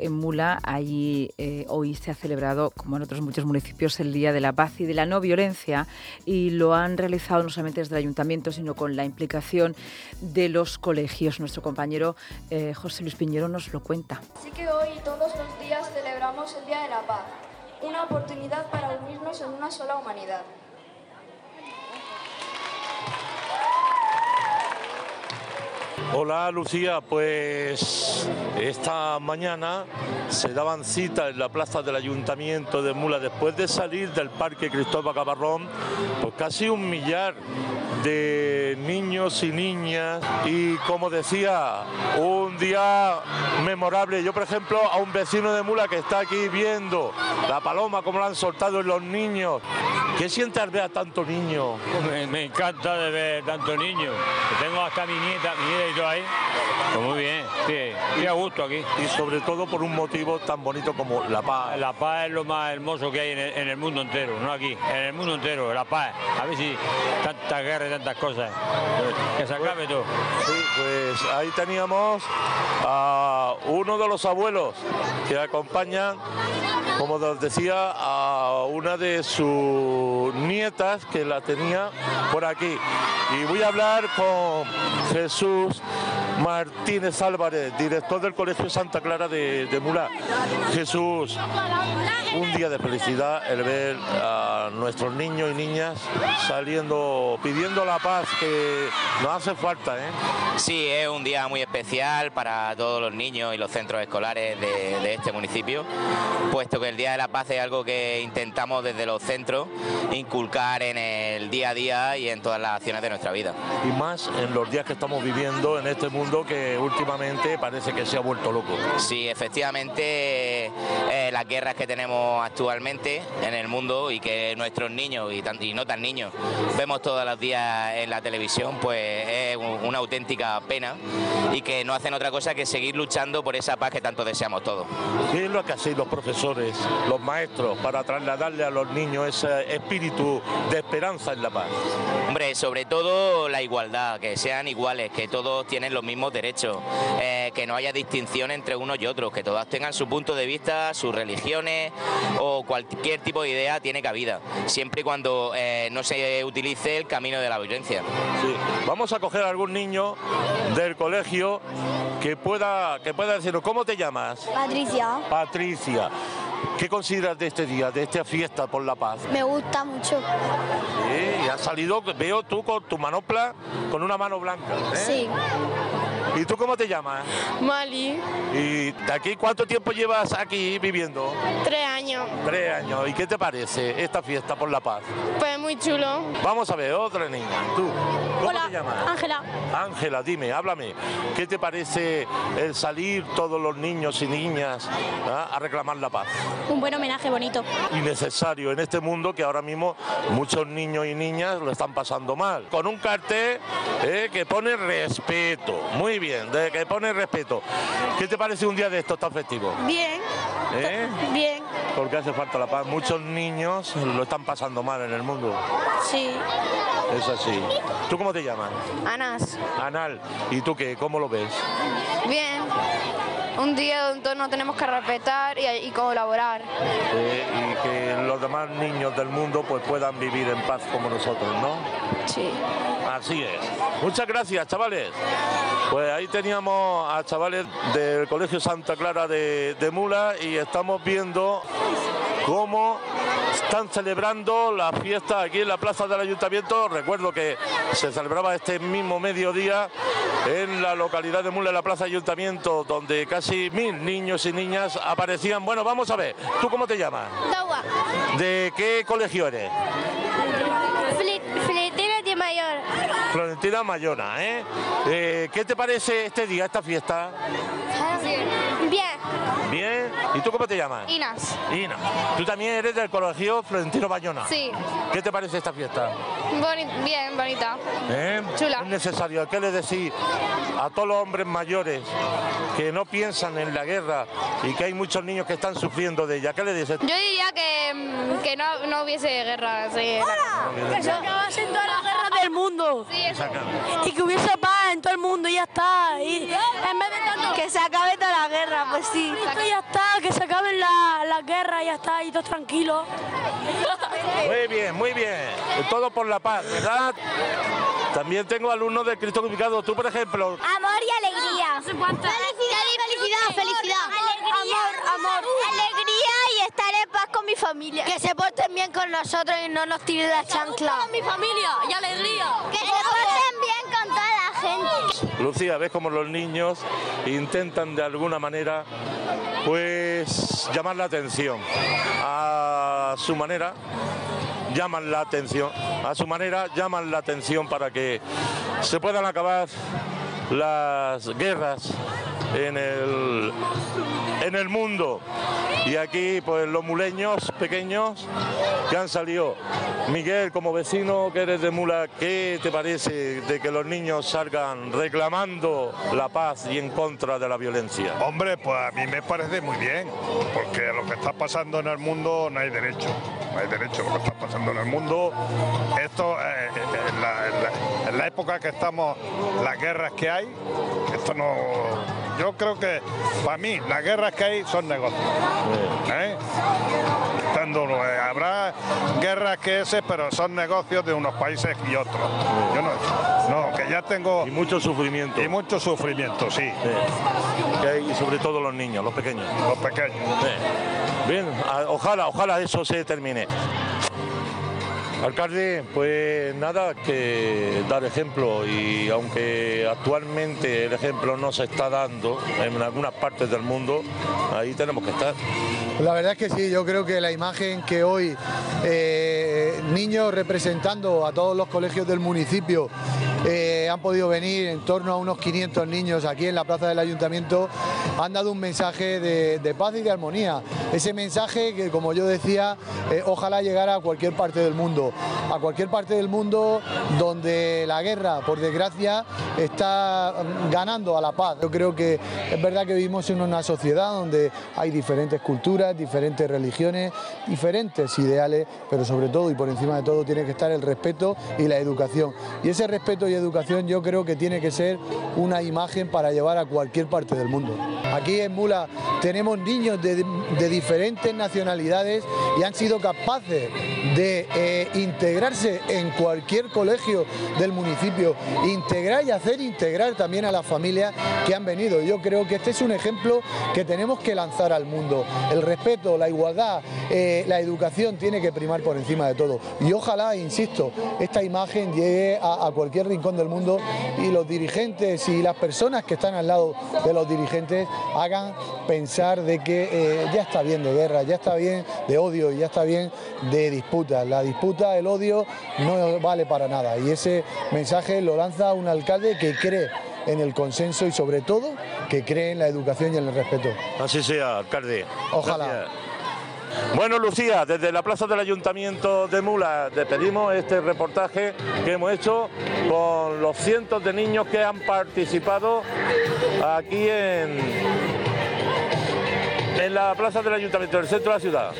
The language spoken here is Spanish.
en Mula. Allí eh, hoy se ha celebrado, como en otros muchos municipios, el Día de la Paz y de la No Violencia y lo han realizado no solamente desde el ayuntamiento, sino con la implicación de los colegios. Nuestro compañero eh, José Luis Piñero nos lo cuenta. Así que hoy todos los días celebramos el Día de la Paz, una oportunidad para unirnos en una sola humanidad. Hola Lucía, pues esta mañana se daban cita en la plaza del Ayuntamiento de Mula después de salir del Parque Cristóbal Cabarrón, pues casi un millar de niños y niñas y como decía, un día memorable. Yo por ejemplo a un vecino de Mula que está aquí viendo la paloma como la han soltado los niños. ¿Qué sientes ver a tanto niño? Me, encanta de ver tanto niño. Tengo hasta mi nieta, mi nieta y todo ahí. Pues muy bien, sí, estoy a gusto aquí. Y sobre todo por un motivo tan bonito como la paz. La paz es lo más hermoso que hay en el, en el mundo entero, no aquí, en el mundo entero, la paz. A ver si tantas guerras y tantas cosas, que se acabe todo. Sí, pues ahí teníamos a uno de los abuelos que acompañan, como os decía, a una de sus nietas que la tenía por aquí. Y voy a hablar con Jesús Martínez Álvarez, director del Colegio Santa Clara de, de. Jesús, un día de felicidad el ver a nuestros niños y niñas saliendo, pidiendo la paz que nos hace falta. ¿eh? Sí, es un día muy especial para todos los niños y los centros escolares de, de este municipio, puesto que el Día de la Paz es algo que intentamos desde los centros inculcar en el día a día y en todas las acciones de nuestra vida. Y más en los días que estamos viviendo en este mundo que últimamente parece que se ha vuelto loco. Sí, efectivamente, eh, las guerras que tenemos actualmente en el mundo y que nuestros niños y, tan- y no tan niños vemos todos los días en la televisión, pues es un- una auténtica pena y que no hacen otra cosa que seguir luchando por esa paz que tanto deseamos todos. ¿Qué es lo que hacéis los profesores, los maestros, para trasladarle a los niños ese espíritu de esperanza en la paz? Hombre, sobre todo la igualdad, que sean iguales, que todos tienen los mismos derechos, eh, que no haya distinción entre unos y otros, que todas tengan su punto de vista, sus religiones o cualquier tipo de idea tiene cabida, siempre y cuando eh, no se utilice el camino de la violencia. Sí. Vamos a coger a algún niño del colegio que pueda, que pueda decirnos, ¿cómo te llamas? Patricia, Patricia. ¿Qué consideras de este día, de esta fiesta por la paz? me gusta mucho. Sí, y has salido, veo tú con tu manopla, con una mano blanca. ¿eh? Sí, ¿Y tú cómo te llamas? Mali, ¿Y de aquí cuánto tiempo llevas aquí viviendo? tres años. Tres años. ¿Y qué te parece esta fiesta por la paz? Pues muy chulo. Vamos a ver, otra niña. ¿Tú? ¿Cómo Hola, te llamas? Ángela. Ángela, dime, háblame. ¿Qué te parece el salir todos los niños y niñas ah, a reclamar la paz? Un buen homenaje bonito. Y necesario en este mundo que ahora mismo muchos niños y niñas lo están pasando mal. Con un cartel eh, que pone respeto. Muy bien, de que pone respeto. ¿Qué te parece un día de estos tan festivos? Bien, ¿Eh? bien, Porque hace falta la paz. Muchos niños lo están pasando mal en el mundo. sí. Es así. ¿Tú cómo te llamas? Anas, Anal. ¿Y tú qué? ¿Cómo lo ves? bien. Un día donde todos nos tenemos que respetar y, y colaborar. Eh, y que los demás niños del mundo pues puedan vivir en paz como nosotros, ¿no? Sí. Así es. Muchas gracias, chavales. Pues ahí teníamos a chavales del Colegio Santa Clara de, de Mula y estamos viendo cómo están celebrando la fiesta aquí en la plaza del ayuntamiento. Recuerdo que se celebraba este mismo mediodía en la localidad de Mula, en la plaza ayuntamiento, donde casi mil niños y niñas aparecían. Bueno, vamos a ver, ¿tú cómo te llamas? Dawa, ¿De qué colegio eres? De Mayor. Florentina Mayona, ¿eh? Eh, ¿Qué te parece este día, esta fiesta? Bien, ¿Bien? ¿Y tú cómo te llamas? Inas. Ina. Tú también eres del colegio Florentino Bayona. Sí. ¿Qué te parece esta fiesta? Boni- bien, bonita. ¿Eh? Chula. Es necesario. ¿Qué le decís a todos los hombres mayores que no piensan en la guerra y que hay muchos niños que están sufriendo de ella? ¿Qué le dices? Yo diría que, mm, que no, no hubiese guerra. Sí, Que se acabasen todas las guerras del mundo. Sí, eso. Y que hubiese paz en todo el mundo y ya está. Y en vez de tanto... Que se acabe toda la guerra, pues sí. Esto ya está, que se acaben la- las guerras y ya está, y todos tranquilos. Muy bien, muy bien. Todo por la paz, ¿verdad? También tengo alumnos de Cristo Crucificado. Tú, por ejemplo, Amor y alegría. Felicidad, felicidad, felicidad. Amor, amor. Alegría y estar en paz con mi familia. Que se porten bien con nosotros y no nos tiren la chancla. mi familia y alegría. Que se porten bien con toda la gente. Lucía, ves como los niños intentan de alguna manera, pues, llamar la atención. A su manera, llaman la atención. A su manera, llaman la atención para que se puedan acabar las guerras en el, en el mundo. Y aquí, pues, los muleños pequeños que han salido. Miguel, como vecino que eres de Mula, ¿qué te parece de que los niños salgan reclamando la paz y en contra de la violencia? Hombre, pues a mí me parece muy bien, porque lo que está pasando en el mundo no hay derecho, no hay derecho lo que está pasando en el mundo. Esto, eh, la- en la época que estamos, las guerras que hay, esto no... Yo creo que, para mí, las guerras que hay son negocios. ¿eh? Eh, habrá guerras que ese, pero son negocios de unos países y otros. Yo no, no, que ya tengo... Y mucho sufrimiento. Y mucho sufrimiento, sí, y sobre todo los niños, los pequeños. los pequeños. Sí. Bien, ojalá, ojalá eso se termine. Alcalde, pues nada, que dar ejemplo y aunque actualmente el ejemplo no se está dando en algunas partes del mundo, ahí tenemos que estar. La verdad es que sí, yo creo que la imagen que hoy eh, niños representando a todos los colegios del municipio han podido venir, en torno a unos 500 niños aquí en la plaza del ayuntamiento, han dado un mensaje de, paz y de armonía. Ese mensaje que, como yo decía, eh, ojalá llegara a cualquier parte del mundo, a cualquier parte del mundo donde la guerra, por desgracia, está ganando a la paz. Yo creo que es verdad que vivimos en una sociedad donde hay diferentes culturas, diferentes religiones, diferentes ideales, pero sobre todo y por encima de todo tiene que estar el respeto y la educación. Y ese respeto y educación yo creo que tiene que ser una imagen para llevar a cualquier parte del mundo. Aquí en Mula tenemos niños de, diferentes nacionalidades y han sido capaces de eh, integrarse en cualquier colegio del municipio, integrar y hacer integrar también a las familias que han venido. Yo creo que este es un ejemplo que tenemos que lanzar al mundo. El respeto, la igualdad, eh, la educación tiene que primar por encima de todo. Y ojalá, insisto, esta imagen llegue a cualquier rincón del mundo y los dirigentes y las personas que están al lado de los dirigentes hagan pensar de que eh, ya está bien de guerra, ya está bien de odio, ya está bien de disputas. La disputa, el odio no vale para nada. Y ese mensaje lo lanza un alcalde que cree en el consenso y sobre todo que cree en la educación y en el respeto. Así sea, alcalde. Ojalá. Gracias. Bueno, Lucía, desde la plaza del Ayuntamiento de Mula despedimos este reportaje que hemos hecho con los cientos de niños que han participado aquí en, en la plaza del Ayuntamiento, del centro de la ciudad.